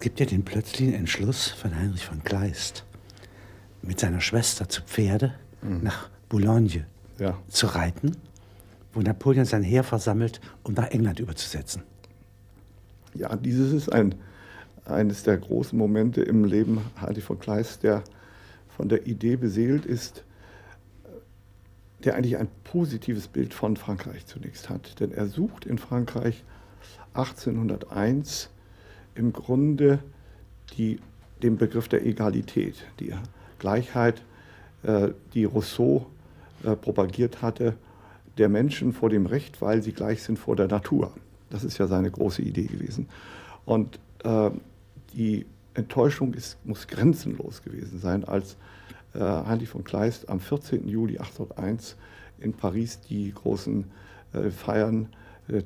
Es gibt ja den plötzlichen Entschluss von Heinrich von Kleist, mit seiner Schwester zu Pferde mhm. nach Boulogne ja. zu reiten, wo Napoleon sein Heer versammelt, um nach England überzusetzen. Ja, dieses ist ein, eines der großen Momente im Leben Heinrich von Kleist, der von der Idee beseelt ist, der eigentlich ein positives Bild von Frankreich zunächst hat. Denn er sucht in Frankreich 1801 im Grunde die, den Begriff der Egalität, die Gleichheit, äh, die Rousseau äh, propagiert hatte, der Menschen vor dem Recht, weil sie gleich sind vor der Natur. Das ist ja seine große Idee gewesen. Und äh, die Enttäuschung ist, muss grenzenlos gewesen sein, als Heinrich von Kleist am 14. Juli 1801 in Paris die großen Feiern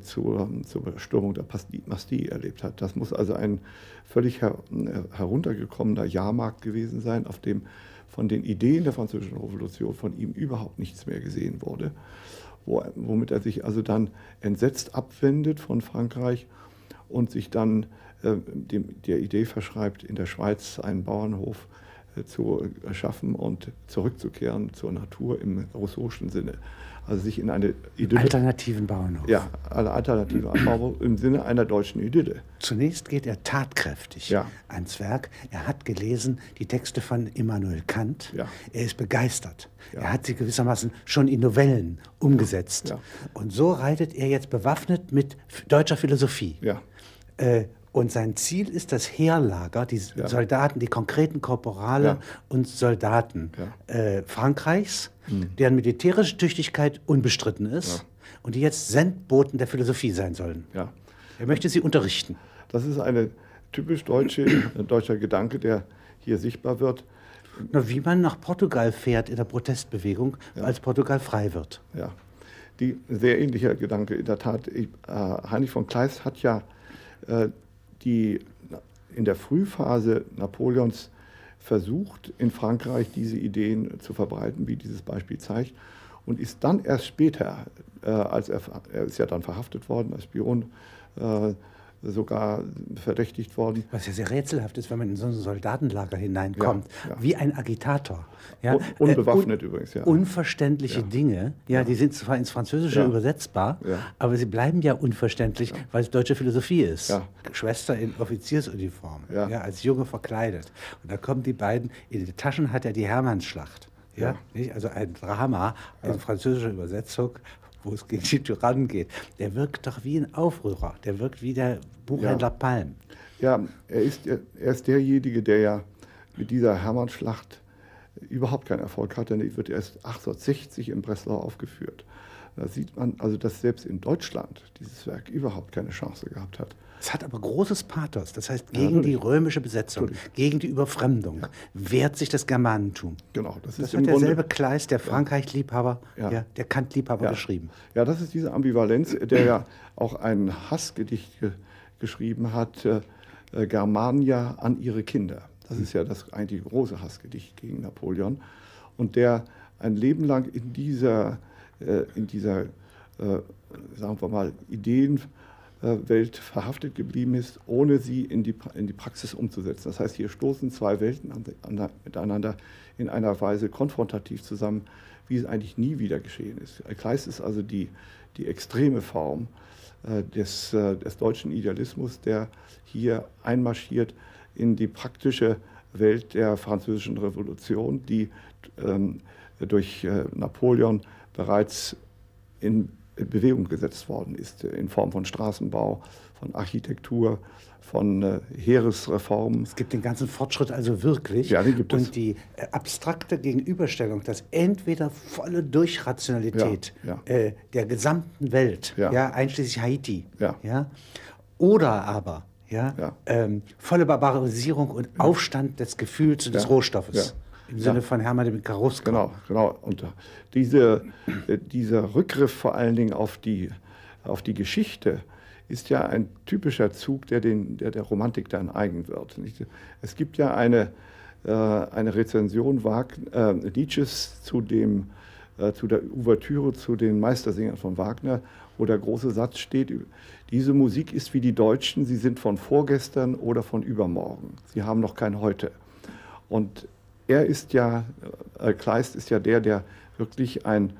zur, zur Stürmung der Bastille erlebt hat. Das muss also ein völlig her, äh, heruntergekommener Jahrmarkt gewesen sein, auf dem von den Ideen der Französischen Revolution von ihm überhaupt nichts mehr gesehen wurde, wo, womit er sich also dann entsetzt abwendet von Frankreich und sich dann äh, dem, der Idee verschreibt, in der Schweiz einen Bauernhof äh, zu schaffen und zurückzukehren zur Natur im rousseauischen Sinne. Also sich in eine Idylle. Alternativen Bauernhof. Ja, eine alternative Bauernhof im Sinne einer deutschen Idylle. Zunächst geht er tatkräftig ja. ans Werk. Er hat gelesen die Texte von Immanuel Kant. Ja. Er ist begeistert. Ja. Er hat sie gewissermaßen schon in Novellen umgesetzt. Und so reitet er jetzt bewaffnet mit deutscher Philosophie. Ja. Äh, und sein Ziel ist das Heerlager, die ja. Soldaten, die konkreten Korporale ja. und Soldaten ja. äh, Frankreichs, mhm. deren militärische Tüchtigkeit unbestritten ist und die jetzt Sendboten der Philosophie sein sollen. Er möchte sie unterrichten. Das ist ein typisch deutsche, deutscher Gedanke, der hier sichtbar wird. Na, wie man nach Portugal fährt in der Protestbewegung, als Portugal frei wird. Ja, die sehr ähnlicher Gedanke. In der Tat, ich, äh, Heinrich von Kleist hat ja äh, die in der Frühphase Napoleons versucht, in Frankreich diese Ideen zu verbreiten, wie dieses Beispiel zeigt, und ist dann erst später, äh, als er, er ist ja dann verhaftet worden als Spion, äh, sogar verdächtigt worden. Was ja sehr rätselhaft ist, wenn man in so ein Soldatenlager hineinkommt, ja, ja. wie ein Agitator. Ja, unbewaffnet äh, un übrigens, ja. Unverständliche. Dinge, ja, die sind zwar ins Französische übersetzbar, aber sie bleiben ja unverständlich, weil es deutsche Philosophie ist. Schwester in Offiziersuniform, ja. als Junge verkleidet. Und da kommen die beiden, in den Taschen hat er die Hermannsschlacht. Ja, Nicht? Also ein Drama in französischer Übersetzung wo es gegen die Tyrannen geht, der wirkt doch wie ein Aufrührer. Der wirkt wie der Buchhändler ja. Palm. Ja, er ist, er ist derjenige, der ja mit dieser Hermannschlacht überhaupt keinen Erfolg hatte. Die wird erst 1860 in Breslau aufgeführt. Da sieht man also, dass selbst in Deutschland dieses Werk überhaupt keine Chance gehabt hat. Es hat aber großes Pathos. Das heißt, gegen ja, die römische Besetzung, gegen die Überfremdung ja. wehrt sich das Germanentum. Genau. Das, das hat derselbe Grunde, Kleist, der Frankreich-Liebhaber, ja. der Kant-Liebhaber geschrieben. Ja, das ist diese Ambivalenz, der ja auch ein Hassgedicht ge geschrieben hat, äh, äh, Germania an ihre Kinder. Das ist ja das eigentlich große Hassgedicht gegen Napoleon. Und der ein Leben lang in dieser, äh, in dieser äh, sagen wir mal, Ideen Welt verhaftet geblieben ist, ohne sie in die, in die Praxis umzusetzen. Das heißt, hier stoßen zwei Welten an, an, miteinander in einer Weise konfrontativ zusammen, wie es eigentlich nie wieder geschehen ist. Kleist ist also die, die extreme Form äh, des, äh, des deutschen Idealismus, der hier einmarschiert in die praktische Welt der französischen Revolution, die ähm, durch äh, Napoleon bereits in Bewegung gesetzt worden ist, in Form von Straßenbau, von Architektur, von äh, Heeresreformen. Es gibt den ganzen Fortschritt also wirklich. Ja, den gibt es. Und die äh, abstrakte Gegenüberstellung, dass entweder volle Durchrationalität ja, ja. Äh, der gesamten Welt, ja. ja einschließlich Haiti, ja. Ja, oder aber ja, ähm, volle Barbarisierung und Aufstand des Gefühls und des Rohstoffes. Im Sinne von Hermann de Karuska. Genau, genau. Und diese, äh, dieser Rückgriff vor allen Dingen auf die, auf die Geschichte ist ja ein typischer Zug, der, den, der der Romantik dann eigen wird. Es gibt ja eine, äh, eine Rezension Wagner, äh, Nietzsches zu, dem, äh, zu der Ouvertüre zu den Meistersingern von Wagner, wo der große Satz steht, diese Musik ist wie die Deutschen, sie sind von vorgestern oder von übermorgen. Sie haben noch kein Heute. Und er ist ja, äh, Kleist ist ja der, der wirklich ein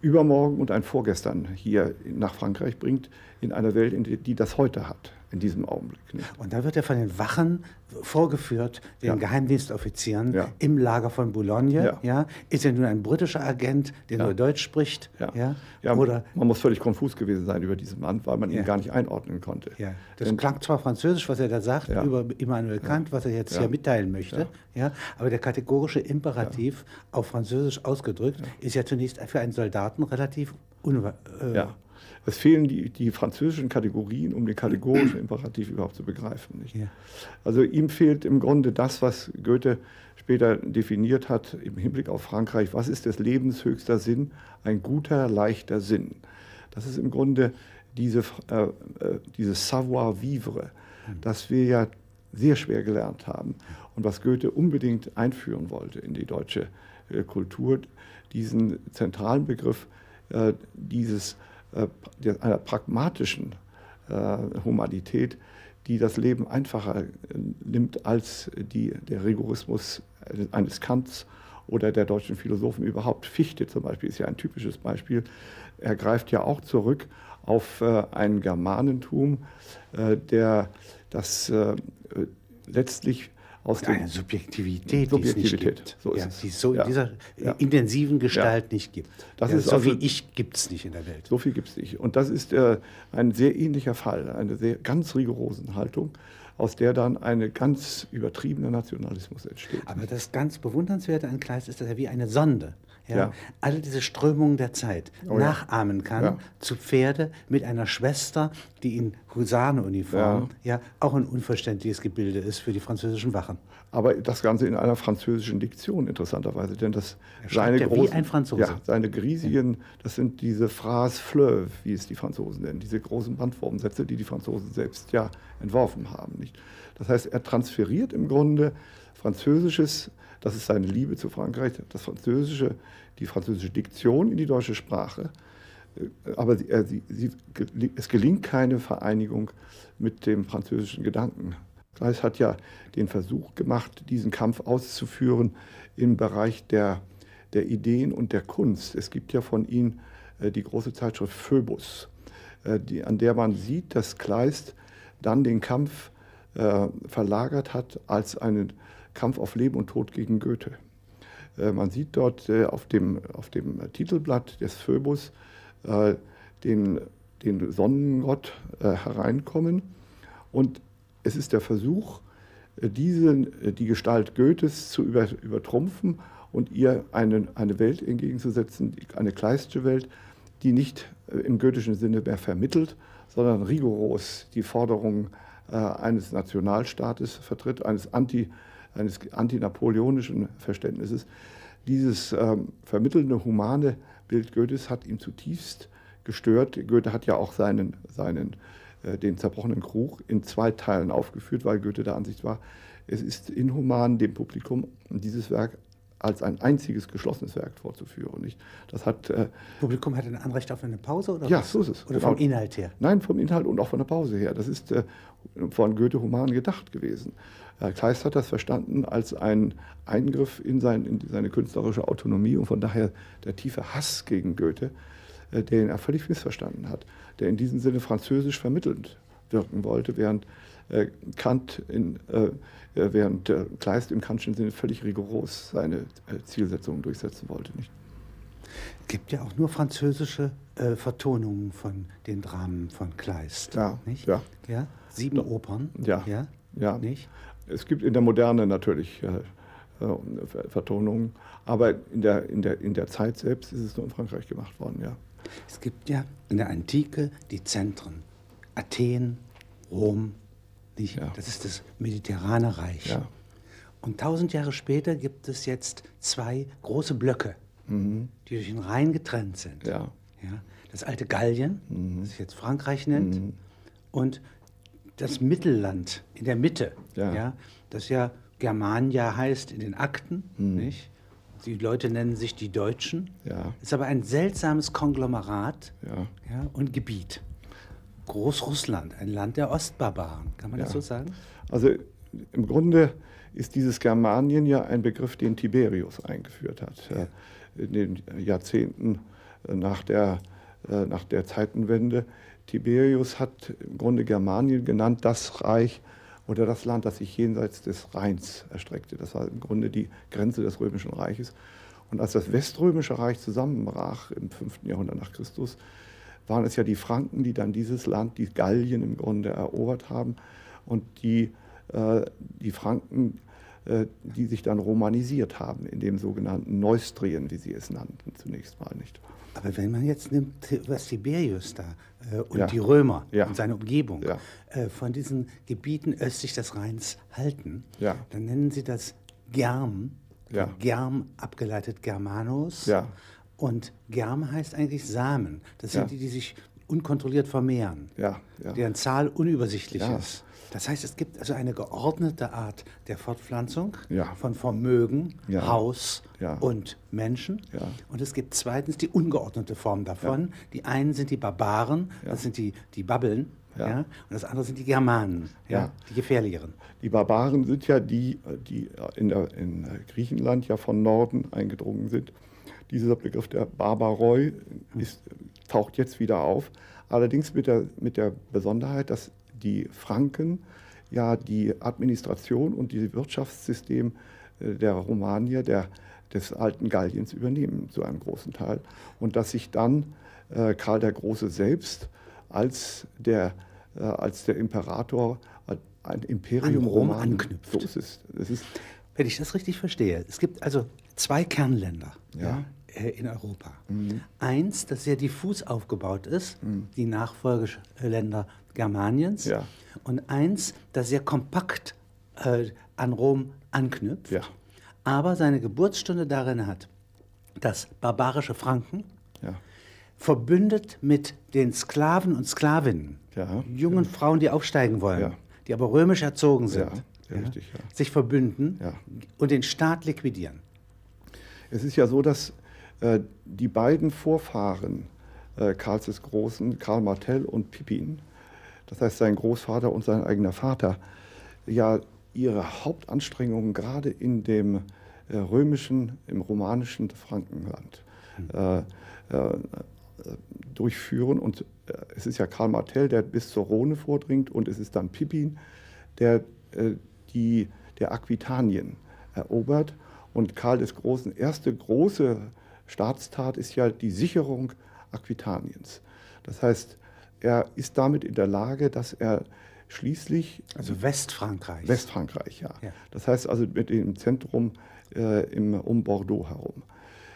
Übermorgen und ein Vorgestern hier nach Frankreich bringt, in einer Welt, in die, die das heute hat in diesem Augenblick. Nicht? Und da wird er von den Wachen vorgeführt, den ja. Geheimdienstoffizieren ja. im Lager von Boulogne. Ja. ja. Ist er nun ein britischer Agent, der nur Deutsch spricht? Ja. Oder man muss völlig konfus gewesen sein über diesen Mann, weil man ihn gar nicht einordnen konnte. Ja. Das Denn, klang zwar französisch, was er da sagt, über Immanuel Kant, was er jetzt hier mitteilen möchte, ja. aber der kategorische Imperativ auf Französisch ausgedrückt ist ja zunächst für einen Soldaten relativ unwahr. Äh, es fehlen die, die französischen Kategorien, um den kategorischen Imperativ überhaupt zu begreifen. Ja. Also ihm fehlt im Grunde das, was Goethe später definiert hat im Hinblick auf Frankreich. Was ist des Lebens höchster Sinn? Ein guter, leichter Sinn. Das ist im Grunde diese, äh, äh, dieses Savoir-vivre, mhm. das wir ja sehr schwer gelernt haben und was Goethe unbedingt einführen wollte in die deutsche äh, Kultur, diesen zentralen Begriff äh, dieses einer pragmatischen äh, Humanität, die das Leben einfacher äh, nimmt als die, der Rigorismus eines Kants oder der deutschen Philosophen überhaupt. Fichte zum Beispiel ist ja ein typisches Beispiel. Er greift ja auch zurück auf ein Germanentum, der das letztlich aus ja, eine Subjektivität, Subjektivität, die es nicht gibt. So ist ja, es. Die es so in dieser ja. intensiven Gestalt nicht gibt. Das ist so also, wie ich gibt es nicht in der Welt. So viel gibt es nicht. Und das ist äh, ein sehr ähnlicher Fall, eine sehr ganz rigorosen Haltung aus der dann ein ganz übertriebener Nationalismus entsteht. Aber das ganz Bewundernswerte an Kleist ist, dass er wie eine Sonde ja, ja. alle diese Strömungen der Zeit oh, nachahmen kann, ja. zu Pferde mit einer Schwester, die in Husarenuniform ja. auch ein unverständliches Gebilde ist für die französischen Wachen. Aber das Ganze in einer französischen Diktion interessanterweise, denn das seine großen, wie ein Franzose. Ja, seine griesigen, das sind diese Phrase fleuve, wie es die Franzosen nennen, diese großen Bandformsätze, die die Franzosen selbst ja entworfen haben. Nicht? Das heißt, er transferiert im Grunde französisches das ist seine Liebe zu Frankreich, das französische, die französische Diktion in die deutsche Sprache. Äh, aber sie, äh, sie, sie, es gelingt keine Vereinigung mit dem französischen Gedanken. Gleis hat ja den Versuch gemacht, diesen Kampf auszuführen im Bereich der, der Ideen und der Kunst. Es gibt ja von ihm äh, die große Zeitschrift Phoebus, die, an der man sieht, dass Kleist dann den Kampf äh, verlagert hat als einen Kampf auf Leben und Tod gegen Goethe. Äh, man sieht dort äh, auf, dem, auf dem Titelblatt des Phoebus äh, den, den Sonnengott hereinkommen und es ist der Versuch, diese, die Gestalt Goethes zu über, übertrumpfen und ihr eine, eine Welt entgegenzusetzen, eine kleistische Welt, die nicht im goethischen Sinne mehr vermittelt, sondern rigoros die Forderungen eines Nationalstaates vertritt, eines Anti- eines antinapoleonischen Verständnisses. Dieses ähm, vermittelnde humane Bild Goethes hat ihn zutiefst gestört. Goethe hat ja auch seinen, seinen, äh, den zerbrochenen Krug in zwei Teilen aufgeführt, weil Goethe der Ansicht war, es ist inhuman, dem Publikum dieses Werk als ein einziges geschlossenes Werk vorzuführen. Nicht? Das hat, äh, Publikum hat ein Anrecht auf eine Pause? Oder ja, was? so ist es. Oder vom genau. Inhalt her? Nein, vom Inhalt und auch von der Pause her. Das ist äh, von Goethe human gedacht gewesen. Herr Kleist hat das verstanden als einen Eingriff in, sein, in seine künstlerische Autonomie und von daher der tiefe Hass gegen Goethe, äh, den er völlig missverstanden hat, der in diesem Sinne französisch vermittelnd wirken wollte, während äh, Kant in, äh, während Kleist im Kantschen Sinne völlig rigoros seine Zielsetzungen durchsetzen wollte. Nicht? Es gibt ja auch nur französische äh, Vertonungen von den Dramen von Kleist. Ja, nicht? ja. ja? Sieben Opern. Ja. ja. ja. Nicht? Es gibt in der Moderne natürlich äh, äh, Vertonungen, aber in der, in, der, in der Zeit selbst ist es nur in Frankreich gemacht worden, ja. Es gibt ja in der Antike die Zentren. Athen, Rom, nicht? Ja. das ist das mediterrane Reich. Ja. Und tausend Jahre später gibt es jetzt zwei große Blöcke, mhm. die durch den Rhein getrennt sind. Ja. Ja, das alte Gallien, mhm. das sich jetzt Frankreich nennt, mhm. und das Mittelland in der Mitte, ja. ja das ja Germania heißt in den Akten, mhm. nicht? Die Leute nennen sich die Deutschen. Ja. Ist aber ein seltsames Konglomerat ja. Ja, und Gebiet. Großrussland, ein Land der Ostbarbaren, kann man das so sagen? Also im Grunde ist dieses Germanien ja ein Begriff, den Tiberius eingeführt hat. In den Jahrzehnten nach der, äh, nach der Zeitenwende. Tiberius hat im Grunde Germanien genannt, das Reich oder das Land, das sich jenseits des Rheins erstreckte. Das war im Grunde die Grenze des Römischen Reiches. Und als das Weströmische Reich zusammenbrach im 5. Jahrhundert nach Christus, waren es ja die Franken, die dann dieses Land, die Gallien im Grunde erobert haben und die, äh, die Franken, äh, die sich dann romanisiert haben in dem sogenannten Neustrien, wie sie es nannten, zunächst mal nicht. Aber wenn man jetzt nimmt, was Tiberius da äh, und ja. die Römer ja. und seine Umgebung ja. äh, von diesen Gebieten östlich des Rheins halten, dann nennen sie das Germ, Germ abgeleitet Germanus. Und Germ heißt eigentlich Samen. Das sind die, die sich unkontrolliert vermehren, deren Zahl unübersichtlich ist. Das heißt, es gibt also eine geordnete Art der Fortpflanzung ja. von Vermögen, ja. Haus ja. und Menschen. Und es gibt zweitens die ungeordnete Form davon. Die einen sind die Barbaren, das sind die, die Babbeln. Ja. und das andere sind die Germanen, ja, die gefährlicheren. Die Barbaren sind ja die, die in, der, in Griechenland ja von Norden eingedrungen sind. Dieser Begriff der Barbaroi ist, taucht jetzt wieder auf, allerdings mit der, mit der Besonderheit, dass die Franken ja die Administration und die Wirtschaftssystem äh, der Romanier, der, des alten Galliens übernehmen zu einem großen Teil. Und dass sich dann äh, Karl der Große selbst als der, äh, als der Imperator ein Imperium An Rom Roman, anknüpft. So ist es. es ist Wenn ich das richtig verstehe, es gibt also zwei Kernländer. Ja. ja in Europa. Mhm. Eins, das sehr diffus aufgebaut ist, mhm. die Nachfolgeländer Germaniens ja. und eins, das sehr kompakt äh, an Rom anknüpft, ja. aber seine Geburtsstunde darin hat, dass barbarische Franken ja. verbündet mit den Sklaven und Sklavinnen, jungen Frauen, die aufsteigen wollen, die aber römisch erzogen sind, richtig, sich verbünden und den Staat liquidieren. Es ist ja so, dass äh, die beiden Vorfahren äh, Karls des Großen, Karl Martell und Pippin, das heißt sein Großvater und sein eigener Vater, ja ihre Hauptanstrengungen gerade in dem äh, römischen, im romanischen Frankenland äh, äh, durchführen. Und äh, es ist ja Karl Martell, der bis zur Rhone vordringt, und es ist dann Pippin, der äh, die, der Aquitanien erobert. Und Karl des Großen erste große Staatstat ist ja die Sicherung Aquitaniens. Das heißt, er ist damit in der Lage, dass er schließlich. Also Westfrankreich. Westfrankreich, ja. ja. Das heißt also mit dem Zentrum äh, im, um Bordeaux herum.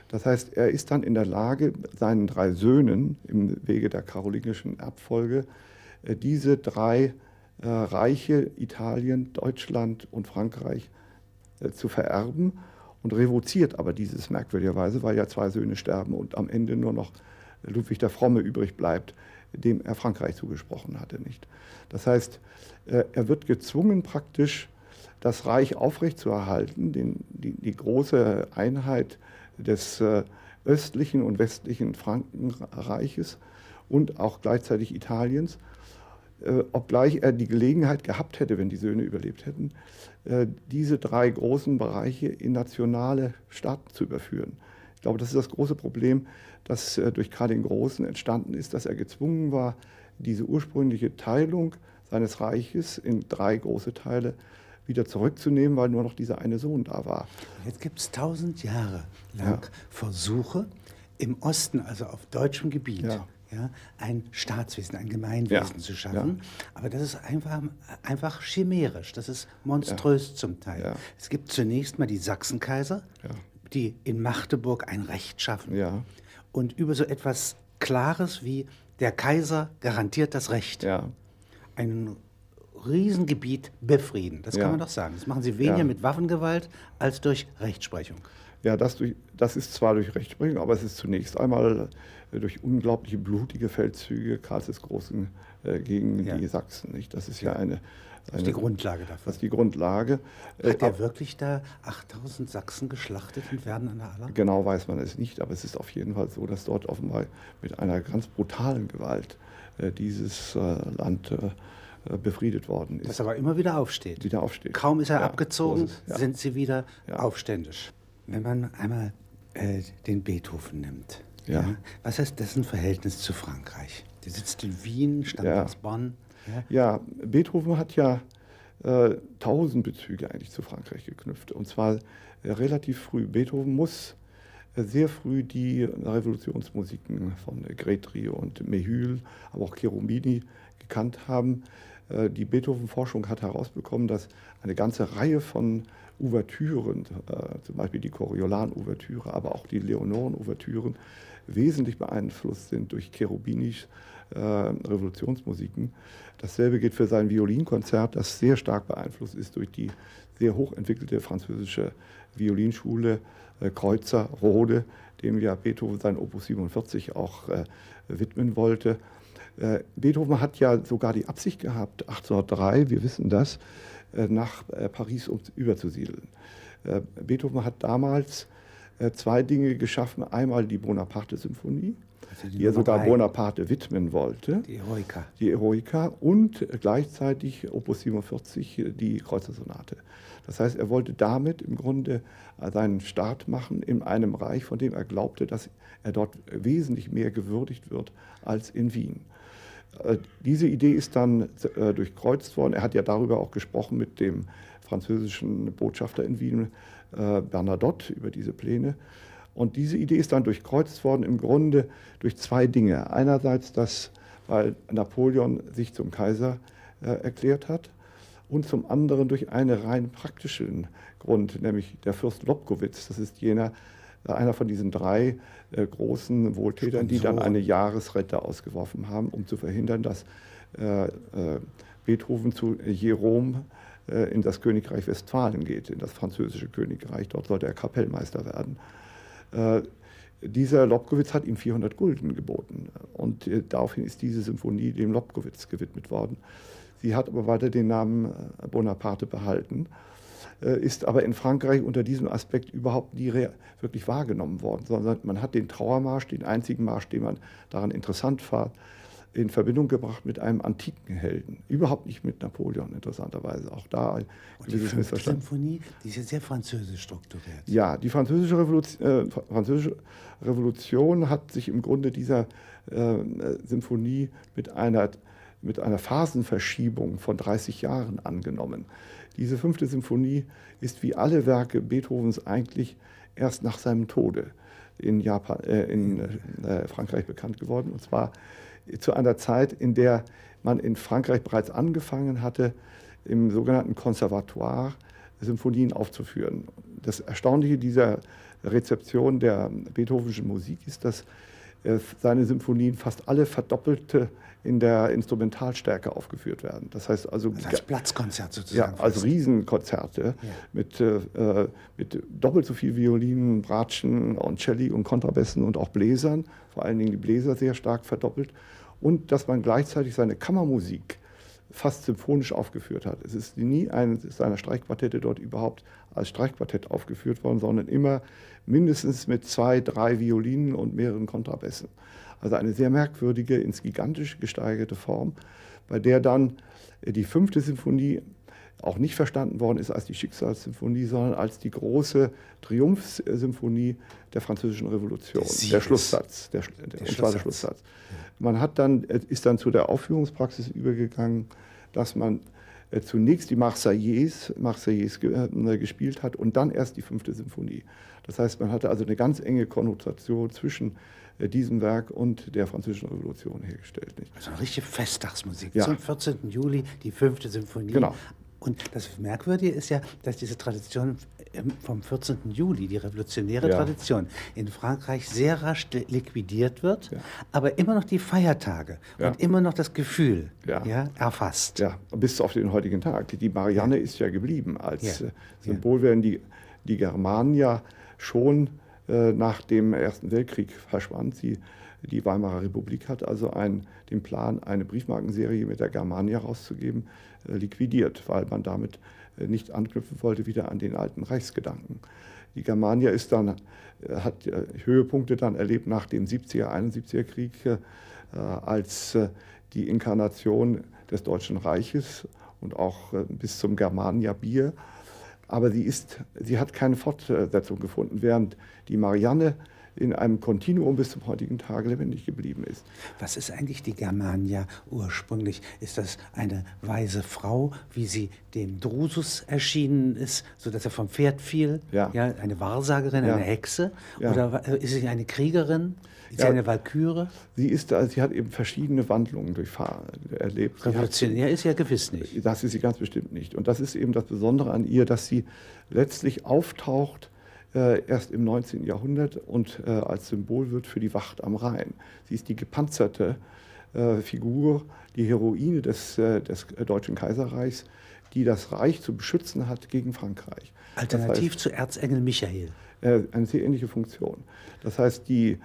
Das heißt, er ist dann in der Lage, seinen drei Söhnen im Wege der karolingischen Erbfolge äh, diese drei äh, Reiche, Italien, Deutschland und Frankreich, äh, zu vererben und revoziert aber dieses merkwürdigerweise, weil ja zwei Söhne sterben und am Ende nur noch Ludwig der Fromme übrig bleibt, dem er Frankreich zugesprochen hatte. Nicht? Das heißt, äh, er wird gezwungen praktisch, das Reich aufrechtzuerhalten, den, die, die große Einheit des äh, östlichen und westlichen Frankenreiches und auch gleichzeitig Italiens, äh, obgleich er die Gelegenheit gehabt hätte, wenn die Söhne überlebt hätten, äh, diese drei großen Bereiche in nationale Staaten zu überführen. Ich glaube, das ist das große Problem, das äh, durch Karl den Großen entstanden ist, dass er gezwungen war, diese ursprüngliche Teilung seines Reiches in drei große Teile wieder zurückzunehmen, weil nur noch dieser eine Sohn da war. Jetzt gibt es tausend Jahre lang ja. Versuche im Osten, also auf deutschem Gebiet, ja ja, ein Staatswesen, ein Gemeinwesen ja, zu schaffen. Ja. Aber das ist einfach, einfach chimärisch, das ist monströs zum Teil. Es gibt zunächst mal die Sachsenkaiser, die in Magdeburg ein Recht schaffen und über so etwas Klares wie der Kaiser garantiert das Recht. Ein Riesengebiet befrieden, das kann man doch sagen. Das machen sie weniger mit Waffengewalt als durch Rechtsprechung. Ja, das, durch, das ist zwar durch Rechtsprechung, aber es ist zunächst einmal äh, durch unglaubliche blutige Feldzüge Karls des Großen äh, gegen ja. die Sachsen. Nicht? Das ist ja eine, das ist die Grundlage dafür. Das ist die Grundlage. Hat er wirklich da 8000 Sachsen geschlachtet und werden an der Aller? Genau weiß man es nicht, aber es ist auf jeden Fall so, dass dort offenbar mit einer ganz brutalen Gewalt äh, dieses äh, Land äh, befriedet worden ist. Das aber immer wieder aufsteht. Wieder aufsteht. Kaum ist er ja, abgezogen, ist ja. sind sie wieder ja. aufständisch. Wenn man einmal äh, den Beethoven nimmt, was heißt dessen Verhältnis zu Frankreich? Der sitzt in Wien, stammt aus Bonn. Ja, Beethoven hat ja äh, tausend Bezüge eigentlich zu Frankreich geknüpft. Und zwar äh, relativ früh. Beethoven muss äh, sehr früh die Revolutionsmusiken von Gretry und Méhul, aber auch Cherubini gekannt haben. Äh, die Beethoven-Forschung hat herausbekommen, dass eine ganze Reihe von Ouvertüren, äh, zum Beispiel die Coriolan-Ouvertüre, aber auch die Leonoren-Ouvertüren, wesentlich beeinflusst sind durch Cherubinis äh, Revolutionsmusiken. Dasselbe gilt für sein Violinkonzert, das sehr stark beeinflusst ist durch die sehr hochentwickelte französische Violinschule äh, Kreuzer, Rode, dem ja Beethoven sein Opus 47 auch widmen wollte. Äh, Beethoven hat ja sogar die Absicht gehabt, 1803, wir wissen das, äh, nach äh, Paris überzusiedeln. Beethoven hat damals zwei Dinge geschaffen. Einmal die Bonaparte-Symphonie, also die, die er sogar. Bonaparte widmen wollte. Die Eroica. Die Eroica und gleichzeitig Opus 47, die Kreuzersonate. Das heißt, er wollte damit im Grunde seinen Start machen in einem Reich, von dem er glaubte, dass er dort wesentlich mehr gewürdigt wird als in Wien. Äh, diese Idee ist dann äh, durchkreuzt worden. Er hat ja darüber auch gesprochen mit dem französischen Botschafter in Wien, äh, Bernadotte, über diese Pläne. Und diese Idee ist dann durchkreuzt worden im Grunde durch zwei Dinge. Einerseits, dass, weil Napoleon sich zum Kaiser erklärt hat und zum anderen durch einen rein praktischen Grund, nämlich der Fürst Lobkowitz, das ist jener, einer von diesen drei äh, großen Wohltätern, die dann eine Jahresrente ausgeworfen haben, um zu verhindern, dass äh, äh, Beethoven zu Jerome äh, in das Königreich Westfalen geht, in das französische Königreich. Dort sollte er Kapellmeister werden. Äh, dieser Lobkowitz hat ihm 400 Gulden geboten und daraufhin ist diese Symphonie dem Lobkowitz gewidmet worden. Sie hat aber weiter den Namen Bonaparte behalten. Äh, ist aber in Frankreich unter diesem Aspekt überhaupt nie wirklich wahrgenommen worden, sondern man hat den Trauermarsch, den einzigen Marsch, den man daran interessant fand, in Verbindung gebracht mit einem antiken Helden. Überhaupt nicht mit Napoleon, interessanterweise. Auch da ein Und die. Symphonie, die ist ja sehr französisch strukturiert. Ja, die französische Revolution, äh, französische Revolution, hat sich im Grunde dieser äh, Symphonie mit einer, mit einer Phasenverschiebung von 30 Jahren angenommen. Diese fünfte Symphonie ist wie alle Werke Beethovens eigentlich erst nach seinem Tode in, Japan, äh, in äh, Frankreich bekannt geworden. Und zwar zu einer Zeit, in der man in Frankreich bereits angefangen hatte, im sogenannten Conservatoire Symphonien aufzuführen. Das Erstaunliche dieser Rezeption der Beethovenschen Musik ist, dass seine Symphonien fast alle verdoppelte in der Instrumentalstärke aufgeführt werden. Das heißt also, also als Platzkonzert sozusagen. Ja, als Riesenkonzerte ja. mit, äh, mit doppelt so viel Violinen, Bratschen und Celli und Kontrabässen und auch Bläsern, vor allen Dingen die Bläser sehr stark verdoppelt und dass man gleichzeitig seine Kammermusik fast symphonisch aufgeführt hat. Es ist nie eines seiner Streichquartette dort überhaupt als Streichquartett aufgeführt worden, sondern immer mindestens mit zwei, drei Violinen und mehreren Kontrabässen. Also eine sehr merkwürdige, ins Gigantische gesteigerte Form, bei der dann die fünfte Symphonie auch nicht verstanden worden ist als die Schicksalssymphonie, sondern als die große Triumphsymphonie der französischen Revolution. Der Schlusssatz. Der, der, der, Schlusssatz. der Schlusssatz. Man hat dann, ist dann zu der Aufführungspraxis übergegangen, dass man äh, zunächst die Marseillaise, Marseillaise äh, gespielt hat und dann erst die fünfte Symphonie. Das heißt, man hatte also eine ganz enge Konnotation zwischen äh, diesem Werk und der Französischen Revolution hergestellt. Nicht? Also eine richtige Festtagsmusik. Ja. Zum 14. Juli die fünfte Symphonie. Genau. Und das Merkwürdige ist ja, dass diese Tradition ähm, vom 14. Juli, die revolutionäre ja. Tradition, in Frankreich sehr rasch liquidiert wird, ja. aber immer noch die Feiertage ja. und immer noch das Gefühl erfasst. Ja, bis auf den heutigen Tag. Die Marianne ist ja geblieben als äh, Symbol, während die, die Germania schon äh, nach dem Ersten Weltkrieg verschwand. Sie Die Weimarer Republik hat also ein, den Plan, eine Briefmarkenserie mit der Germania rauszugeben, äh, liquidiert, weil man damit äh, nicht anknüpfen wollte wieder an den alten Reichsgedanken. Die Germania ist dann, äh, hat Höhepunkte dann erlebt nach dem 70er, 71er Krieg, als die Inkarnation des Deutschen Reiches und auch bis zum Germania Bier. Aber sie, ist, sie hat keine Fortsetzung gefunden, während die Marianne in einem Kontinuum bis zum heutigen Tage lebendig geblieben ist. Was ist eigentlich die Germania ursprünglich? Ist das eine weise Frau, wie sie dem Drusus erschienen ist, sodass er vom Pferd fiel? Ja. ja eine Wahrsagerin, ja. eine Hexe? Ja. Oder ist sie eine Kriegerin? Ist ja, sie eine Walküre? Sie, ist, also sie hat eben verschiedene Wandlungen durchfahren, erlebt. Revolutionär ist ja gewiss nicht. Das ist sie ganz bestimmt nicht. Und das ist eben das Besondere an ihr, dass sie letztlich auftaucht äh, erst im 19. Jahrhundert und äh, als Symbol wird für die Wacht am Rhein. Sie ist die gepanzerte äh, Figur, die Heroine des, äh, des Deutschen Kaiserreichs, die das Reich zu beschützen hat gegen Frankreich. Alternativ das heißt, zu Erzengel Michael. Äh, eine sehr ähnliche Funktion. Das heißt, die,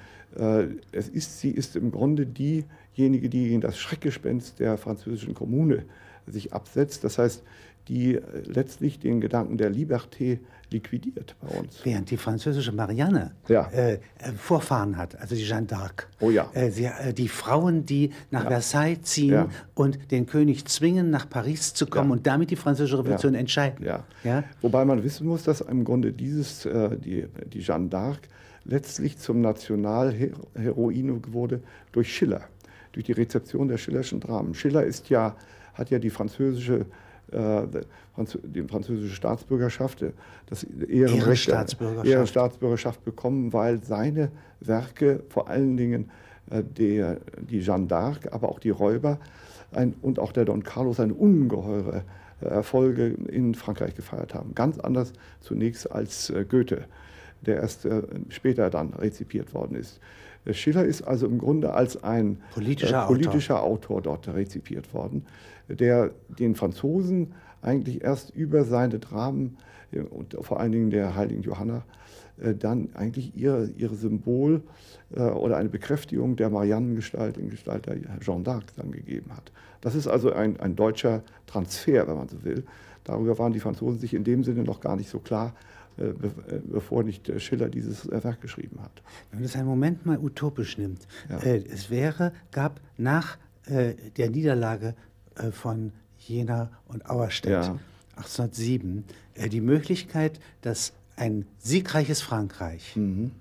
es ist, sie ist im Grunde diejenige, die gegen das Schreckgespenst der französischen Kommune sich absetzt. Das heißt, die letztlich den Gedanken der Liberté liquidiert bei uns. Während die französische Marianne ja. äh, äh Vorfahren hat, also die Jeanne d'Arc. Oh ja. Äh, sie, äh, die Frauen, die nach ja. Versailles ziehen ja. und den König zwingen, nach Paris zu kommen und damit die französische Revolution entscheiden. Ja. Wobei man wissen muss, dass im Grunde dieses, äh, die, die Jeanne d'Arc letztlich zum Nationalheroine wurde durch Schiller, durch die Rezeption der Schillerschen Dramen. Schiller ist ja, hat ja die französische äh, die französische Staatsbürgerschaft, äh, das Ehrenstaatsbürgerschaft. Ehrenstaatsbürgerschaft bekommen, weil seine Werke, vor allen Dingen äh, der, die Jeanne d'Arc, aber auch die Räuber ein, und auch der Don Carlos eine ungeheure Erfolge in Frankreich gefeiert haben. Ganz anders zunächst als Goethe, der erst später dann rezipiert worden ist. Schiller ist also im Grunde als ein politischer, äh, politischer Autor. Autor. dort rezipiert worden, der den Franzosen eigentlich erst über seine Dramen äh, und vor allen Dingen der heiligen Johanna äh, dann eigentlich ihre, ihre Symbol äh, oder eine Bekräftigung der Mariannengestalt in Gestalt der Jeanne d'Arc dann gegeben hat. Das ist also ein, ein deutscher Transfer, wenn man so will. Darüber waren die Franzosen sich in dem Sinne noch gar nicht so klar, bevor nicht Schiller dieses äh, Werk geschrieben hat. Wenn man das einen Moment mal utopisch nimmt, ja. es wäre, gab nach der Niederlage von Jena und Auerstedt ja. 1807 die Möglichkeit, dass ein siegreiches Frankreich, mhm.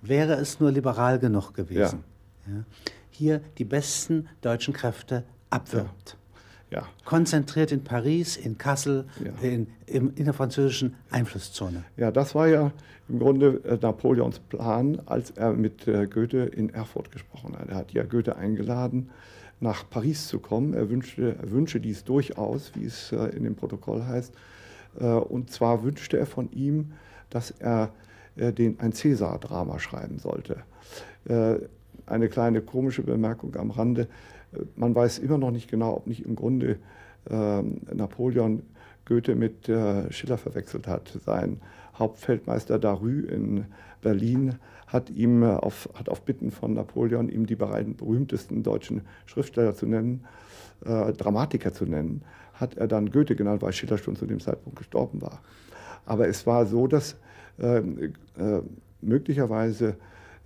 wäre es nur liberal genug gewesen, ja. hier die besten deutschen Kräfte abwirbt ja. konzentriert in Paris, in Kassel, ja. in, in, in, der französischen Einflusszone. Ja, das war ja im Grunde äh, Napoleons Plan, als er mit äh, Goethe in Erfurt gesprochen hat. Er hat ja Goethe eingeladen, nach Paris zu kommen. Er wünschte, er wünsche dies durchaus, wie es äh, in dem Protokoll heißt. und zwar wünschte er von ihm, dass er den, ein Cäsar-Drama schreiben sollte. eine kleine komische Bemerkung am Rande. Man weiß immer noch nicht genau, ob nicht im Grunde äh, Napoleon Goethe mit äh, Schiller verwechselt hat. Sein Hauptfeldmeister Darü in Berlin hat ihm äh, auf, hat auf Bitten von Napoleon ihm die beiden berühmtesten deutschen Schriftsteller zu nennen, äh, Dramatiker zu nennen, hat er dann Goethe genannt, weil Schiller schon zu dem Zeitpunkt gestorben war. Aber es war so, dass ähm, äh, möglicherweise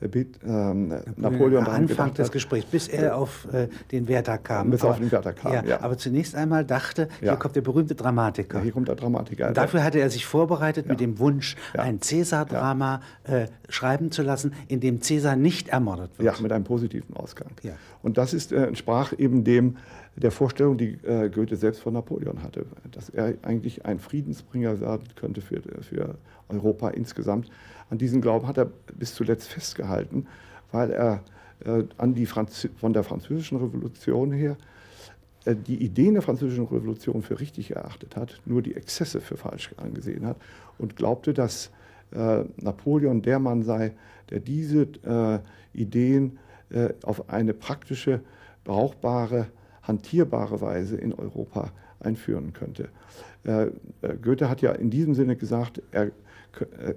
ähm, Napoleon Anfang des Gesprächs, bis er auf äh, den Werther kam. Bis aber, auf den Werther kam, ja, ja. Aber zunächst einmal dachte, ja. hier kommt der berühmte Dramatiker. Ja, hier kommt der Dramatiker. Und dafür hatte er sich vorbereitet mit dem Wunsch, ein Cäsar-Drama äh, schreiben zu lassen, in dem Cäsar nicht ermordet wird. Ja, mit einem positiven Ausgang. Und das ist, äh, entsprach eben dem der Vorstellung, die äh, Goethe selbst von Napoleon hatte, dass er eigentlich ein Friedensbringer werden könnte für, für Europa insgesamt. An diesen Glauben hat er bis zuletzt festgehalten, weil er äh, an die Franz von der Französischen Revolution her äh, die Ideen der Französischen Revolution für richtig erachtet hat, nur die Exzesse für falsch angesehen hat und glaubte, dass äh, Napoleon der Mann sei, der diese äh, Ideen äh, auf eine praktische, brauchbare, hantierbare Weise in Europa einführen könnte. Goethe hat ja in diesem Sinne gesagt, er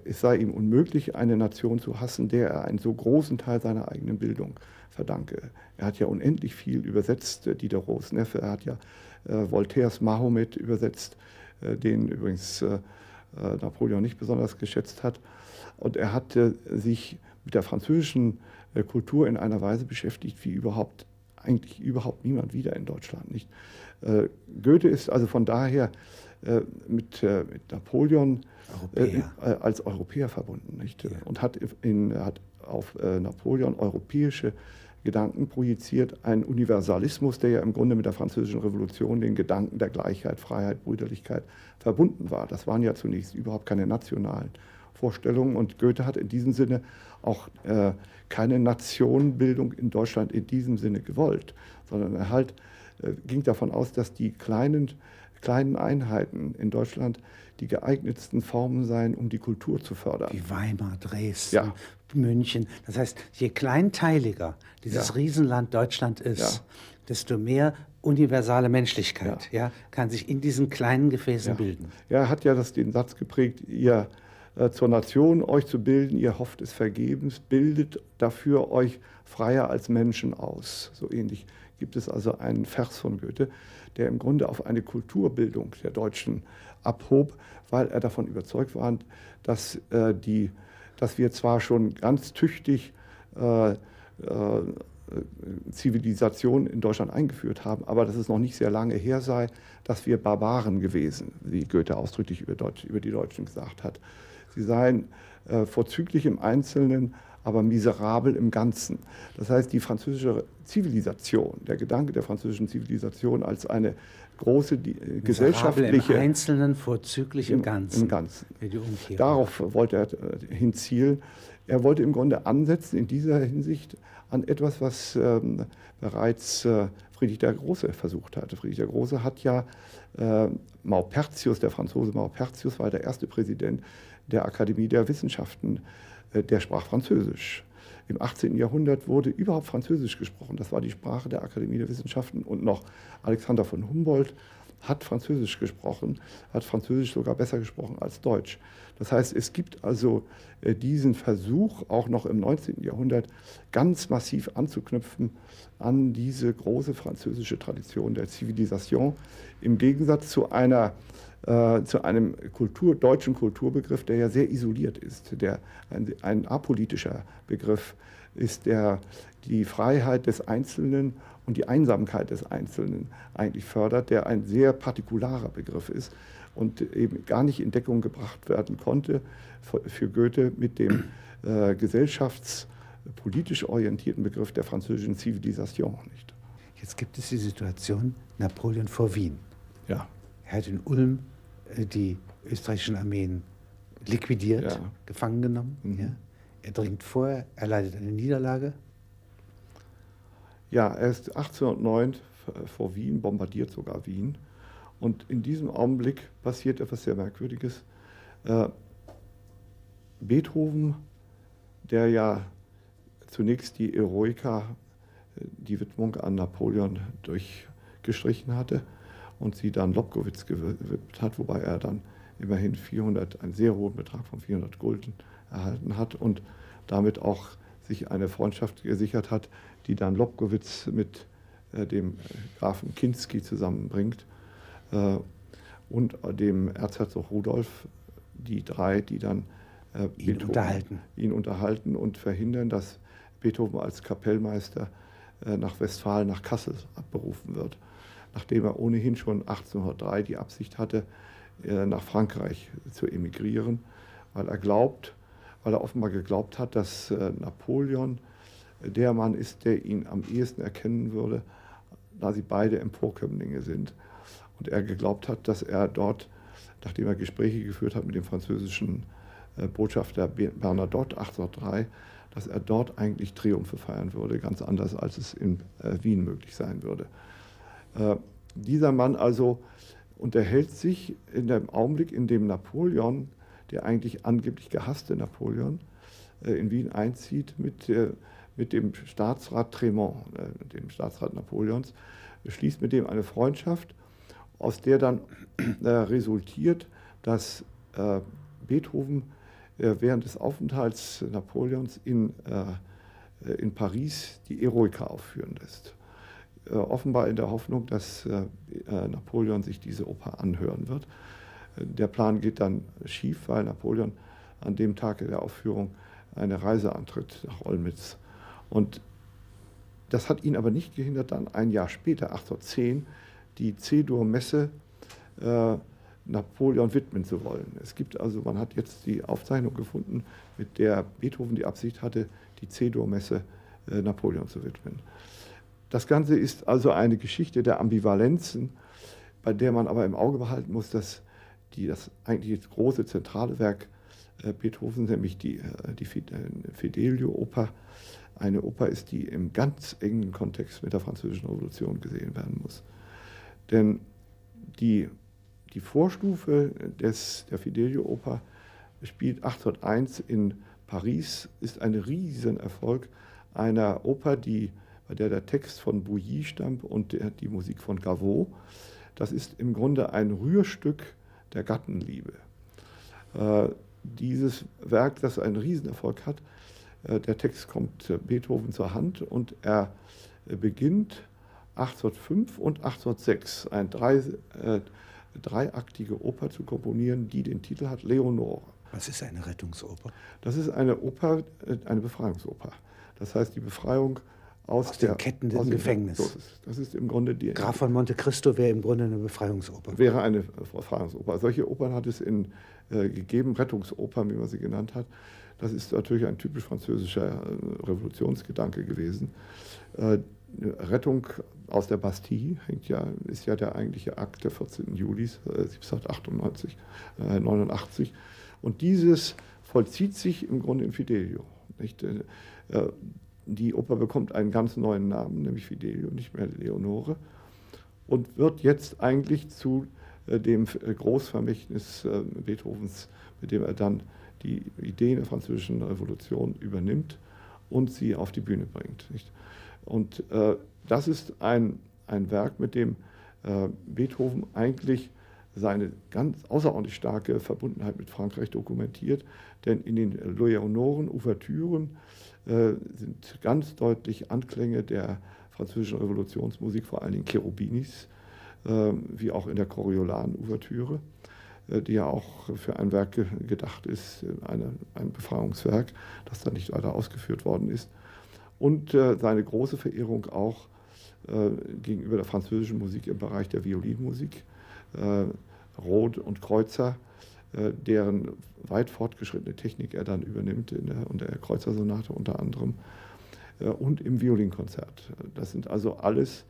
es sei ihm unmöglich, eine Nation zu hassen, der er einen so großen Teil seiner eigenen Bildung verdanke. Er hat ja unendlich viel übersetzt, äh, Diderots Neffe, er hat ja äh, Voltaires Mahomet übersetzt, äh, den übrigens äh, äh, Napoleon nicht besonders geschätzt hat. Und er hat sich mit der französischen Kultur in einer Weise beschäftigt, wie überhaupt eigentlich überhaupt niemand wieder in Deutschland nicht. Goethe ist also von daher mit, mit Napoleon Europäer. als Europäer verbunden nicht? Ja. und hat, in, hat auf Napoleon europäische Gedanken projiziert, ein Universalismus, der ja im Grunde mit der Französischen Revolution den Gedanken der Gleichheit, Freiheit, Brüderlichkeit verbunden war. Das waren ja zunächst überhaupt keine nationalen Vorstellungen und Goethe hat in diesem Sinne auch äh, keine Nationenbildung in Deutschland in diesem Sinne gewollt, sondern er halt äh, ging davon aus, dass die kleinen, kleinen Einheiten in Deutschland die geeignetsten Formen seien, um die Kultur zu fördern. Wie Weimar, Dresden, ja. München. Das heißt, je kleinteiliger dieses ja. Riesenland Deutschland ist, ja. desto mehr universale Menschlichkeit ja. kann sich in diesen kleinen Gefäßen bilden. Ja, er hat ja das, den Satz geprägt, ihr äh, zur Nation euch zu bilden, ihr hofft es vergebens, bildet dafür euch freier als Menschen aus. So ähnlich gibt es also einen Vers von Goethe, der im Grunde auf eine Kulturbildung der Deutschen abhob, weil er davon überzeugt war, dass, äh, die, dass wir zwar schon ganz tüchtig äh, äh, Zivilisation in Deutschland eingeführt haben, aber dass es noch nicht sehr lange her sei, dass wir Barbaren gewesen, wie Goethe ausdrücklich über, Deutsch, über die Deutschen gesagt hat. Sie seien äh, vorzüglich im Einzelnen, aber miserabel im Ganzen. Das heißt, die französische Zivilisation, der Gedanke der französischen Zivilisation als eine große die, äh, gesellschaftliche. Im Einzelnen, vorzüglich im, Ganzen. Im Ganzen. Darauf wollte er äh, hinzielen. Er wollte im Grunde ansetzen in dieser Hinsicht an etwas, was ähm, bereits äh, Friedrich der Große versucht hatte. Friedrich der Große hat ja äh, Maupertius, der Franzose Maupertius, war der erste Präsident der Akademie der Wissenschaften, der sprach Französisch. Im 18. Jahrhundert wurde überhaupt Französisch gesprochen. Das war die Sprache der Akademie der Wissenschaften. Und noch Alexander von Humboldt hat Französisch gesprochen, hat Französisch sogar besser gesprochen als Deutsch. Das heißt, es gibt also äh, diesen Versuch, auch noch im 19. Jahrhundert ganz massiv anzuknüpfen an diese große französische Tradition der Zivilisation, im Gegensatz zu einer äh, zu einem Kultur, deutschen Kulturbegriff, der ja sehr isoliert ist, der ein, ein apolitischer Begriff ist, der die Freiheit des Einzelnen und die Einsamkeit des Einzelnen eigentlich fördert, der ein sehr partikularer Begriff ist und eben gar nicht in Deckung gebracht werden konnte für Goethe mit dem äh, gesellschaftspolitisch orientierten Begriff der französischen Zivilisation. Nicht? Jetzt gibt es die Situation Napoleon vor Wien. Ja. Er hat in Ulm äh, die österreichischen Armeen liquidiert, ja. gefangen genommen. Mhm. Ja. Er dringt vor, er leidet eine Niederlage. Ja, er ist 1809 vor Wien, bombardiert sogar Wien. Und in diesem Augenblick passiert etwas sehr Merkwürdiges. Äh, Beethoven, der ja zunächst die Eroica, äh, die Widmung an Napoleon durchgestrichen hatte, und sie dann Lobkowitz gewidmet hat, wobei er dann immerhin 400, einen sehr hohen Betrag von 400 Gulden erhalten hat und damit auch sich eine Freundschaft gesichert hat, die dann Lobkowitz mit äh, dem Grafen Kinski zusammenbringt äh, und dem Erzherzog Rudolf, die drei, die dann äh, ihn, Beethoven, unterhalten. ihn unterhalten und verhindern, dass Beethoven als Kapellmeister nach Westfalen, nach Kassel abberufen wird nachdem er ohnehin schon 1803 die Absicht hatte, äh, nach Frankreich zu emigrieren, weil er glaubt, weil er offenbar geglaubt hat, dass äh, Napoleon der Mann ist, der ihn am ehesten erkennen würde, da sie beide Emporkömmlinge sind. Und er geglaubt hat, dass er dort, nachdem er Gespräche geführt hat mit dem französischen äh, Botschafter Bernadotte 1803, dass er dort eigentlich Triumphe feiern würde, ganz anders als es in Wien möglich sein würde. Äh, dieser Mann also unterhält sich in dem Augenblick, in dem Napoleon, der eigentlich angeblich gehasste Napoleon, äh, in Wien einzieht mit, äh, mit dem Staatsrat Tremont, dem Staatsrat Napoleons, schließt mit dem eine Freundschaft, aus der dann resultiert, dass Beethoven während des Aufenthalts Napoleons in in Paris die Eroica aufführen lässt. Äh, offenbar in der Hoffnung, dass äh, Napoleon sich diese Oper anhören wird. Der Plan geht dann schief, weil Napoleon an dem Tag der Aufführung eine Reise antritt nach Olmütz. Und das hat ihn aber nicht gehindert, dann ein Jahr später, 1810, die C-Dur-Messe äh, Napoleon widmen zu wollen. Es gibt also, man hat jetzt die Aufzeichnung gefunden, mit der Beethoven die Absicht hatte, die C-Dur-Messe äh, Napoleon zu widmen. Das Ganze ist also eine Geschichte der Ambivalenzen, bei der man aber im Auge behalten muss, dass die, das eigentlich große zentrale Werk äh, Beethovens, nämlich die, äh, die äh, Fidelio-Oper, eine Oper ist, die im ganz engen Kontext mit der Französischen Revolution gesehen werden muss. Denn die, die Vorstufe des, der Fidelio-Oper spielt 1801 in Paris, ist ein Riesenerfolg einer Oper, die, bei der der Text von Bouilly stammt und der, die Musik von Gavot. Das ist im Grunde ein Rührstück der Gattenliebe. Äh, dieses Werk, das einen Riesenerfolg hat, äh, der Text kommt Beethoven zur Hand und er äh, beginnt 1805 und 1806 eine drei, äh, dreiaktige Oper zu komponieren, die den Titel hat Leonore. Was ist eine Rettungsoper? Das ist eine Oper, äh, eine Befreiungsoper. Das heißt die Befreiung aus, aus der, den Ketten des Gefängnisses. Das ist im Grunde die. Graf von Monte Cristo wäre im Grunde eine Befreiungsoper. Wäre eine Befreiungsoper. Solche Opern hat es in äh, gegeben, Rettungsopern, wie man sie genannt hat. Das ist natürlich ein typisch französischer äh, Revolutionsgedanke gewesen. Äh, Rettung aus der Bastille hängt ja, ist ja der eigentliche Akt der 14. Juli 1798, äh, 89. Und dieses vollzieht sich im Grunde im Fidelio. Nicht? Die Oper bekommt einen ganz neuen Namen, nämlich Fidelio, nicht mehr Leonore, und wird jetzt eigentlich zu äh, dem äh, Großvermächtnis äh, Beethovens, mit dem er dann die Ideen der französischen Revolution übernimmt und sie auf die Bühne bringt. Und das ist ein, ein Werk, mit dem Beethoven eigentlich seine ganz außerordentlich starke Verbundenheit mit Frankreich dokumentiert, denn in den Leonoren, Ouvertüren äh, sind ganz deutlich Anklänge der französischen Revolutionsmusik, vor allen Dingen Cherubinis, äh, wie auch in der Coriolan-Ouvertüre, äh, die ja auch für ein Werk gedacht ist, eine, ein Befreiungswerk, das dann nicht weiter ausgeführt worden ist. Und seine große Verehrung auch gegenüber der französischen Musik im Bereich der Violinmusik. Roth und Kreuzer, deren weit fortgeschrittene Technik er dann übernimmt in der, in der Kreuzersonate unter anderem und im Violinkonzert. Das sind also alles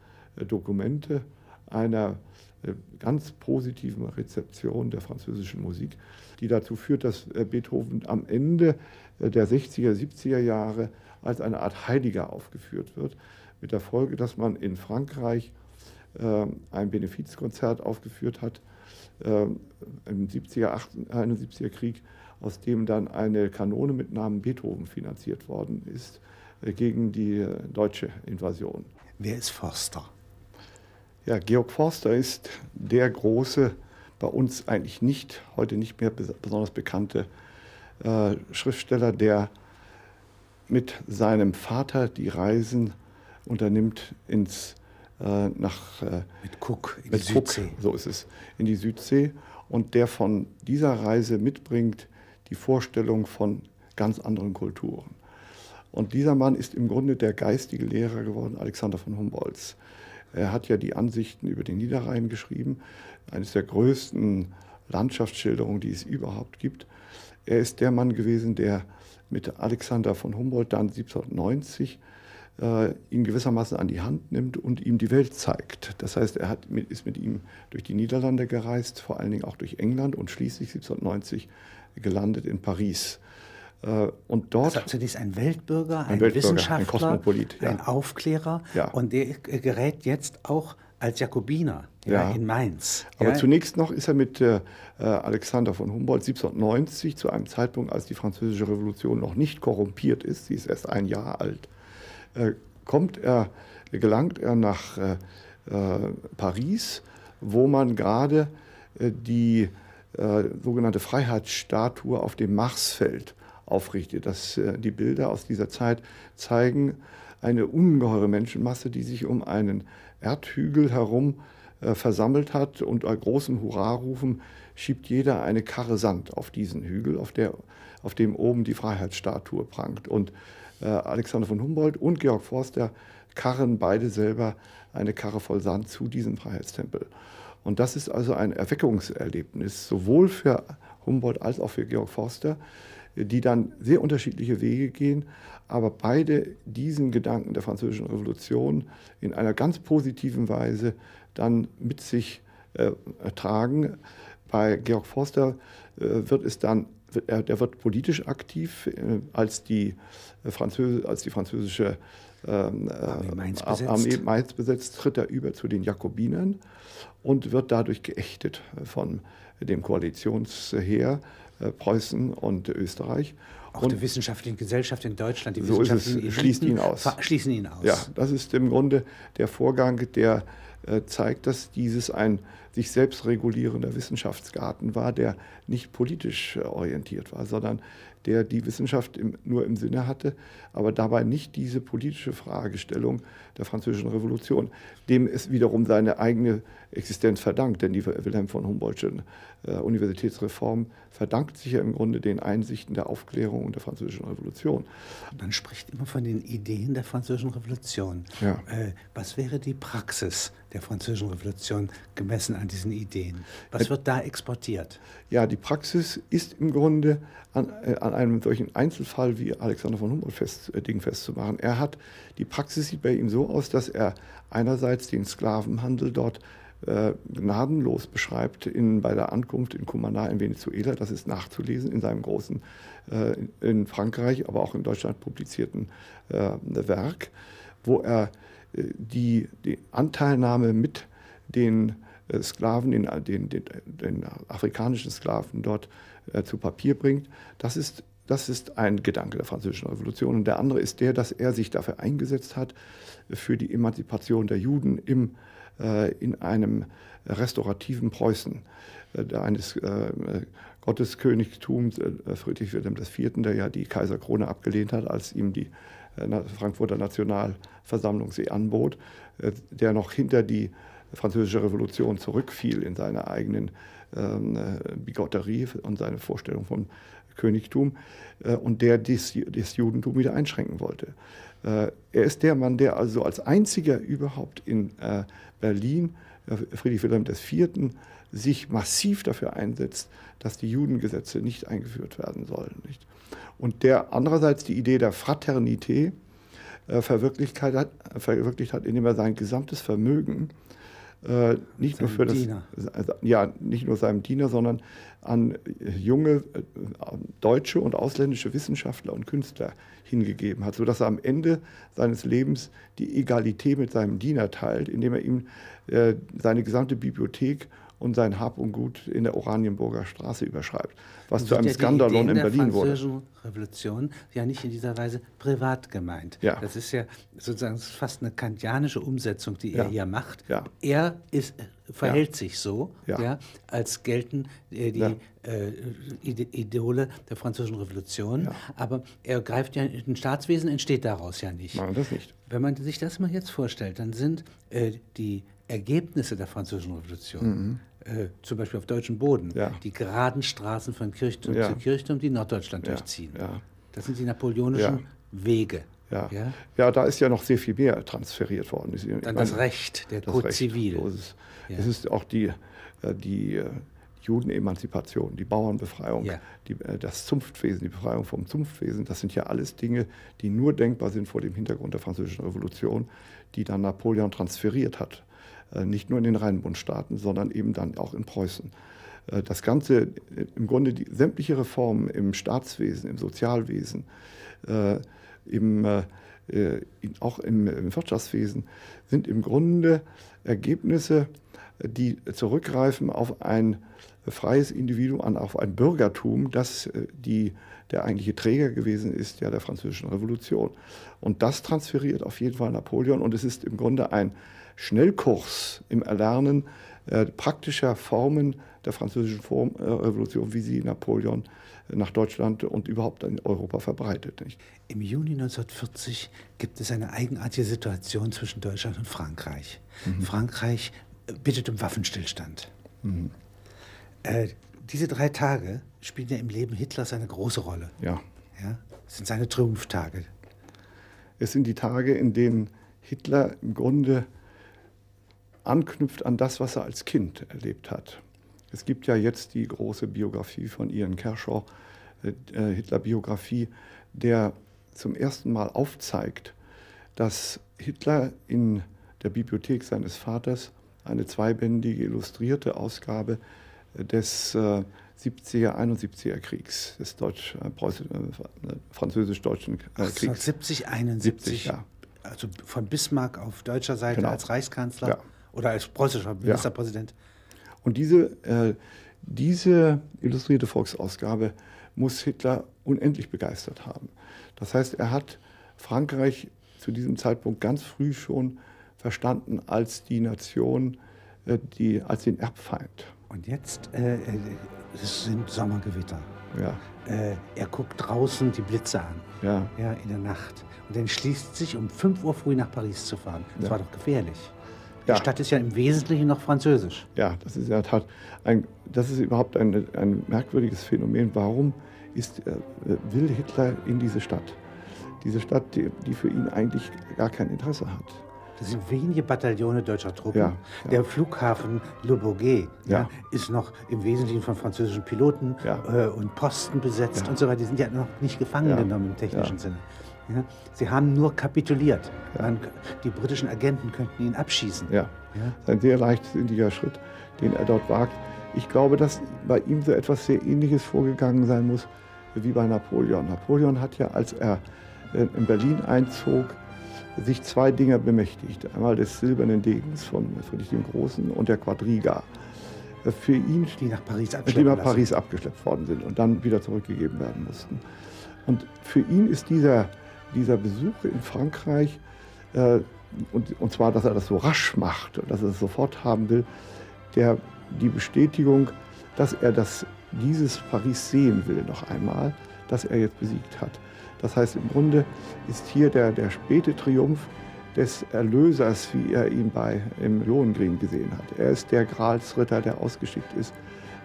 Dokumente einer äh, ganz positiven Rezeption der französischen Musik, die dazu führt, dass äh, Beethoven am Ende äh, der 60er, 70er Jahre als eine Art Heiliger aufgeführt wird, mit der Folge, dass man in Frankreich ein Benefizkonzert aufgeführt hat im 70er, 71er Krieg, aus dem dann eine Kanone mit Namen Beethoven finanziert worden ist gegen die deutsche Invasion. Wer ist Forster? Ja, Georg Forster ist der große, bei uns eigentlich nicht, heute nicht mehr besonders bekannte äh, Schriftsteller, der mit seinem Vater die Reisen unternimmt ins äh, nach äh, mit Cook in mit die Cook, Südsee. So ist es in die Südsee und der von dieser Reise mitbringt die Vorstellung von ganz anderen Kulturen. Und dieser Mann ist im Grunde der geistige Lehrer geworden, Alexander von Humboldts. Er hat ja die Ansichten über den Niederrhein geschrieben, eines der größten Landschaftsschilderungen, die es überhaupt gibt. Er ist der Mann gewesen, der mit Alexander von Humboldt dann 1790 äh, ihn gewissermaßen an die Hand nimmt und ihm die Welt zeigt. Das heißt, er hat, ist mit ihm durch die Niederlande gereist, vor allen Dingen auch durch England und schließlich 1790 gelandet in Paris. Äh, und dort also zunächst ein Weltbürger, ein, ein Weltbürger, Wissenschaftler, ein Kosmopolit, ja. ein Aufklärer ja. und der gerät jetzt auch als Jakobiner ja, in Mainz. Aber zunächst noch ist er mit äh, Alexander von Humboldt 1790 zu einem Zeitpunkt, als die französische Revolution noch nicht korrumpiert ist, sie ist erst ein Jahr alt, kommt er, gelangt er nach äh, äh Paris, wo man gerade äh, die sogenannte Freiheitsstatue auf dem Marsfeld aufrichtet. Das, die Bilder aus dieser Zeit zeigen eine ungeheure Menschenmasse, die sich um einen Erdhügel herum versammelt hat und bei großen Hurrarufen schiebt jeder eine Karre Sand auf diesen Hügel, auf, der, auf dem oben die Freiheitsstatue prangt. Und äh, Alexander von Humboldt und Georg Forster karren beide selber eine Karre voll Sand zu diesem Freiheitstempel. Und das ist also ein Erweckungserlebnis, sowohl für Humboldt als auch für Georg Forster, die dann sehr unterschiedliche Wege gehen, aber beide diesen Gedanken der Französischen Revolution in einer ganz positiven Weise dann mit sich äh, tragen. Bei Georg Forster äh, wird es dann, er, der wird politisch aktiv, äh, als, die, äh, Französ als die französische ähm, Armee Mainz, Armee Mainz besetzt, tritt er über zu den Jakobinern und wird dadurch geächtet von dem Koalitionsheer Preußen und Österreich. Auch und die wissenschaftliche Gesellschaft in Deutschland, die so wissenschaftlichen schließt ihn aus. Schließen ihn aus. Ja, das ist im Grunde der Vorgang, der äh, zeigt, dass dieses ein sich selbst regulierender Wissenschaftsgarten war, der nicht politisch äh, orientiert war, sondern der die Wissenschaft im, nur im Sinne hatte, aber dabei nicht diese politische Fragestellung der Französischen Revolution, dem es wiederum seine eigene Existenz verdankt. Denn die Wilhelm von Humboldtsche äh, Universitätsreform verdankt sich ja im Grunde den Einsichten der Aufklärung und der Französischen Revolution. Man spricht immer von den Ideen der Französischen Revolution. Ja. Äh, was wäre die Praxis der Französischen Revolution gemessen an diesen Ideen? Was äh, wird da exportiert? Ja, die Praxis ist im Grunde an, äh, an einem solchen Einzelfall wie Alexander von Humboldt fest, äh, Ding festzumachen. Er hat, die Praxis sieht bei ihm so aus, dass er einerseits den Sklavenhandel dort äh, gnadenlos beschreibt in, bei der Ankunft in Cumaná in Venezuela. Das ist nachzulesen in seinem großen, äh, in Frankreich, aber auch in Deutschland publizierten äh, Werk, wo er äh, die, die Anteilnahme mit den äh, Sklaven, den, den, den, den, afrikanischen Sklaven dort äh, zu Papier bringt. Das ist, das ist ein Gedanke der Französischen Revolution. Und der andere ist der, dass er sich dafür eingesetzt hat, für die Emanzipation der Juden im äh, in einem restaurativen Preußen, äh, eines äh, Gotteskönigtums Friedrich Wilhelm IV., der ja die Kaiserkrone abgelehnt hat, als ihm die Frankfurter Nationalversammlung sie anbot, der noch hinter die französische Revolution zurückfiel in seiner eigenen ähm, Bigotterie und seine Vorstellung vom Königtum äh, und der das, Judentum wieder einschränken wollte. Äh, er ist der Mann, der also als einziger überhaupt in äh, Berlin, äh, Friedrich Wilhelm IV., sich massiv dafür einsetzt, dass die Judengesetze nicht eingeführt werden sollen. Nicht? Und der andererseits die Idee der Fraternität äh, verwirklicht, hat, verwirklicht hat, indem er sein gesamtes Vermögen äh, nicht nur für Diener. das, ja, nicht nur seinem Diener, sondern an junge äh, deutsche und ausländische Wissenschaftler und Künstler hingegeben hat, sodass er am Ende seines Lebens die Egalität mit seinem Diener teilt, indem er ihm äh, seine gesamte Bibliothek und sein Hab und Gut in der Oranienburger Straße überschreibt, was zu einem ja Skandalon in Berlin wurde. Die Revolution ja nicht in dieser Weise privat gemeint. Ja. Das ist ja sozusagen fast eine kantianische Umsetzung, die ja. er hier macht. Ja. Er ist, verhält sich so, ja. als gelten äh, die äh, Idole der französischen Revolution, aber er greift ja, ein Staatswesen entsteht daraus ja nicht. Nein, das nicht. Wenn man sich das mal jetzt vorstellt, dann sind äh, die Ergebnisse der französischen Revolution mhm äh, zum Beispiel auf deutschem Boden, ja. die geraden Straßen von Kirchturm ja. zu Kirchturm, die Norddeutschland ja. durchziehen. Das sind die napoleonischen Wege. Ja. Ja? da ist ja noch sehr viel mehr transferiert worden. Ich Dann meine, das Recht, der Code Zivil. Ist es. ist auch die, äh, die äh, Judenemanzipation, die Bauernbefreiung, ja. die, das Zunftwesen, die Befreiung vom Zunftwesen. Das sind ja alles Dinge, die nur denkbar sind vor dem Hintergrund der Französischen Revolution, die dann Napoleon transferiert hat äh, nicht nur in den Rheinbundstaaten, sondern eben dann auch in Preußen. Äh, das Ganze, äh, im Grunde die, sämtliche Reformen im Staatswesen, im Sozialwesen, im, auch im, im Wirtschaftswesen sind im Grunde Ergebnisse, die zurückgreifen auf ein freies Individuum, auf ein Bürgertum, das die, der eigentliche Träger gewesen ist ja, der Französischen Revolution. Und das transferiert auf jeden Fall Napoleon und es ist im Grunde ein Schnellkurs im Erlernen äh, praktischer Formen der französischen Form, äh, Revolution, wie sie Napoleon nach Deutschland und überhaupt in Europa verbreitet. Nicht? Im Juni 1940 gibt es eine eigenartige Situation zwischen Deutschland und Frankreich. Mhm. Frankreich bittet um Waffenstillstand. Mhm. Äh, diese drei Tage spielen ja im Leben Hitlers eine große Rolle. Ja. ja. Das sind seine Triumphtage. Es sind die Tage, in denen Hitler im Grunde anknüpft an das, was er als Kind erlebt hat. Es gibt ja jetzt die große Biografie von Ian Kershaw, äh, äh, Hitler-Biografie, der zum ersten Mal aufzeigt, dass Hitler in der Bibliothek seines Vaters eine zweibändige illustrierte Ausgabe des äh, 70er, 71er Kriegs, des Deutsch, äh, äh französisch-deutschen äh, Kriegs. 70, 71, 70, ja. Also von Bismarck auf deutscher Seite genau. als Reichskanzler ja. Oder als preußischer Ministerpräsident. Ja. Und diese, äh, diese illustrierte Volksausgabe muss Hitler unendlich begeistert haben. Das heißt, er hat Frankreich zu diesem Zeitpunkt ganz früh schon verstanden als die Nation, äh, die, als den Erbfeind. Und jetzt äh, äh, es sind Sommergewitter. Ja. Äh, er guckt draußen die Blitze an. Ja. ja. In der Nacht. Und dann schließt sich, um 5 Uhr früh nach Paris zu fahren. Das ja. war doch gefährlich. Die ja. Stadt ist ja im Wesentlichen noch französisch. Ja, das ist in der Tat ein, das ist überhaupt ein, ein merkwürdiges Phänomen. Warum ist, äh, will Hitler in diese Stadt? Diese Stadt, die, die für ihn eigentlich gar kein Interesse hat. Das sind wenige Bataillone deutscher Truppen. Ja, ja. Der Flughafen Le Bourget ja. ist noch im Wesentlichen von französischen Piloten äh, und Posten besetzt und so weiter. Die sind ja noch nicht gefangen genommen im technischen Sinne. Sie haben nur kapituliert. Die britischen Agenten könnten ihn abschießen. Ja. Ist ein sehr leichtsinniger Schritt, den er dort wagt. Ich glaube, dass bei ihm so etwas sehr Ähnliches vorgegangen sein muss wie bei Napoleon. Napoleon hat ja, als er äh, in Berlin einzog, sich zwei Dinger bemächtigt. Einmal des silbernen Degens von Friedrich dem Großen und der Quadriga. Für ihn, die nach Paris, die nach Paris abgeschleppt worden sind und dann wieder zurückgegeben werden mussten. Und für ihn ist dieser, dieser Besuch in Frankreich, äh, und, und zwar, dass er das so rasch macht und dass er es sofort haben will, der, die Bestätigung, dass er das, dieses Paris sehen will noch einmal, das er jetzt besiegt hat. Das heißt, im Grunde ist hier der, der späte Triumph des Erlösers, wie er ihn bei im Lohengrin gesehen hat. Er ist der Gralsritter, der ausgeschickt ist,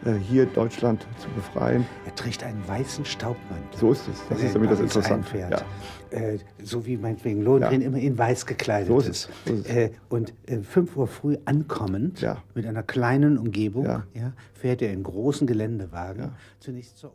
äh, hier Deutschland zu befreien. Er trägt einen weißen Staubmantel. So ist es. Das ist damit das Interessante. Ja. Äh, so wie meinetwegen Lohengrin ja. immer in weiß gekleidet so ist. ist. So ist äh, und äh, 5 Uhr früh ankommend, ja. mit einer kleinen Umgebung, ja. fährt er in großen Geländewagen zunächst zur.